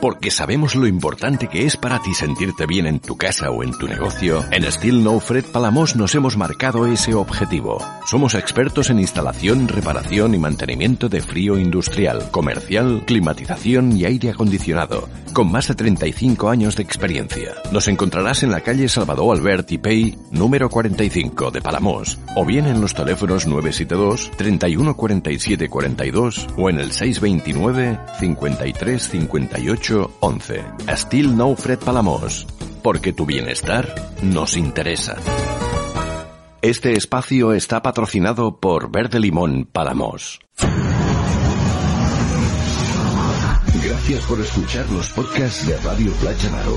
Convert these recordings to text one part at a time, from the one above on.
Porque sabemos lo importante que es para ti sentirte bien en tu casa o en tu negocio, en Steel No Fred Palamos nos hemos marcado ese objetivo. Somos expertos en instalación, reparación y mantenimiento de frío industrial, comercial, climatización y aire acondicionado, con más de 35 años de experiencia. Nos encontrarás en la calle Salvador Albert y Pei, número 45 de Palamos, o bien en los teléfonos 972 31 47 42 o en el 629 53 58 11. Still No Fred Palamos. Porque tu bienestar nos interesa. Este espacio está patrocinado por Verde Limón Palamos. Gracias por escuchar los podcasts de Radio Playa Naro.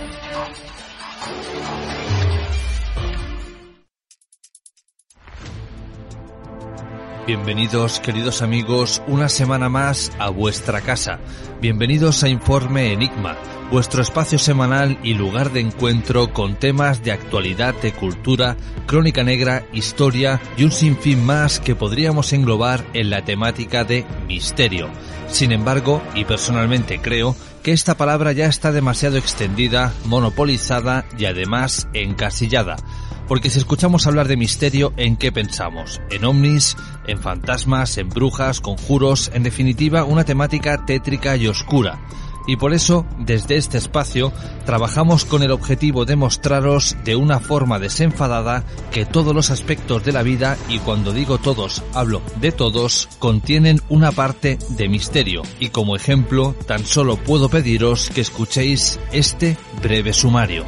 Bienvenidos, queridos amigos, una semana más a vuestra casa. Bienvenidos a Informe Enigma, vuestro espacio semanal y lugar de encuentro con temas de actualidad, de cultura, crónica negra, historia y un sinfín más que podríamos englobar en la temática de misterio. Sin embargo, y personalmente creo, que esta palabra ya está demasiado extendida, monopolizada y además encasillada. Porque si escuchamos hablar de misterio, ¿en qué pensamos? ¿En ovnis? ¿En fantasmas? ¿En brujas? ¿Conjuros? En definitiva, una temática tétrica y oscura. Y por eso, desde este espacio, trabajamos con el objetivo de mostraros de una forma desenfadada que todos los aspectos de la vida, y cuando digo todos, hablo de todos, contienen una parte de misterio. Y como ejemplo, tan solo puedo pediros que escuchéis este breve sumario.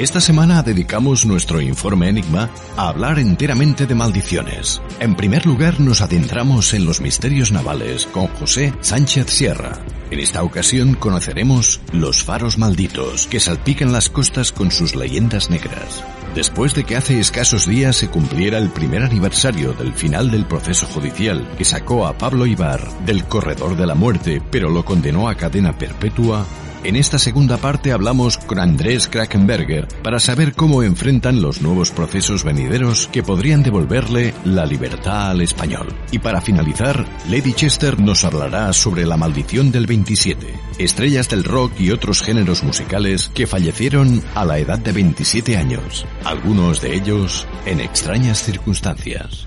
Esta semana dedicamos nuestro informe Enigma a hablar enteramente de maldiciones. En primer lugar nos adentramos en los misterios navales con José Sánchez Sierra. En esta ocasión conoceremos los faros malditos que salpican las costas con sus leyendas negras. Después de que hace escasos días se cumpliera el primer aniversario del final del proceso judicial que sacó a Pablo Ibar del corredor de la muerte pero lo condenó a cadena perpetua, en esta segunda parte hablamos con Andrés Krakenberger para saber cómo enfrentan los nuevos procesos venideros que podrían devolverle la libertad al español. Y para finalizar, Lady Chester nos hablará sobre la maldición del 27, estrellas del rock y otros géneros musicales que fallecieron a la edad de 27 años, algunos de ellos en extrañas circunstancias.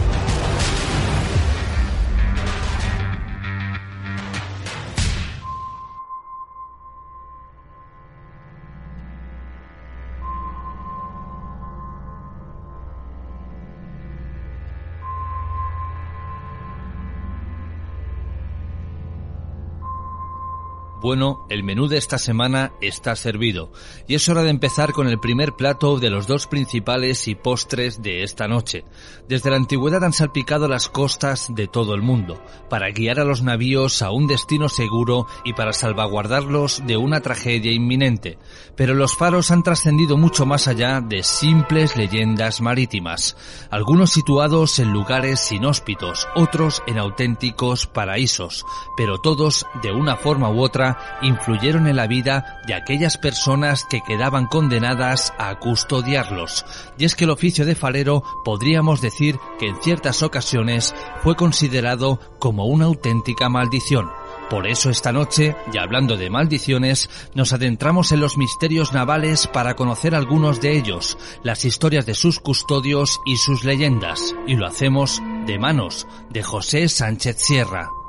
Bueno, el menú de esta semana está servido y es hora de empezar con el primer plato de los dos principales y postres de esta noche. Desde la antigüedad han salpicado las costas de todo el mundo para guiar a los navíos a un destino seguro y para salvaguardarlos de una tragedia inminente. Pero los faros han trascendido mucho más allá de simples leyendas marítimas, algunos situados en lugares inhóspitos, otros en auténticos paraísos, pero todos de una forma u otra influyeron en la vida de aquellas personas que quedaban condenadas a custodiarlos. Y es que el oficio de farero podríamos decir que en ciertas ocasiones fue considerado como una auténtica maldición. Por eso esta noche, y hablando de maldiciones, nos adentramos en los misterios navales para conocer algunos de ellos, las historias de sus custodios y sus leyendas, y lo hacemos de manos de José Sánchez Sierra.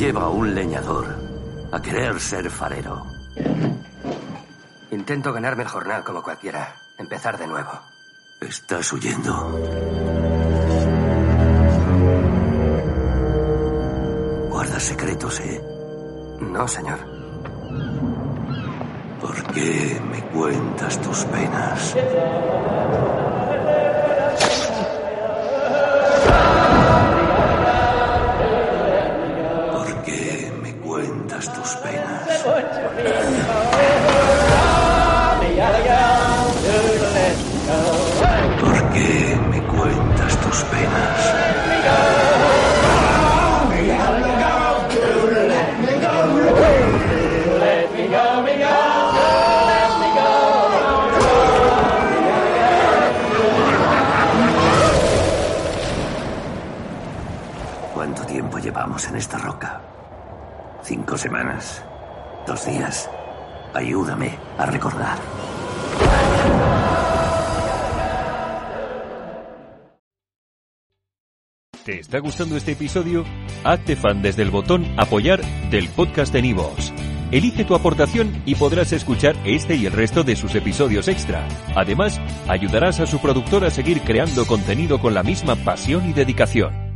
Lleva a un leñador a querer ser farero? Intento ganarme el jornal como cualquiera. Empezar de nuevo. Estás huyendo. Guardas secretos, ¿eh? No, señor. ¿Por qué me cuentas tus penas? Tiempo llevamos en esta roca? ¿Cinco semanas? ¿Dos días? Ayúdame a recordar. ¿Te está gustando este episodio? Hazte fan desde el botón Apoyar del podcast de Nivos. Elige tu aportación y podrás escuchar este y el resto de sus episodios extra. Además, ayudarás a su productor a seguir creando contenido con la misma pasión y dedicación.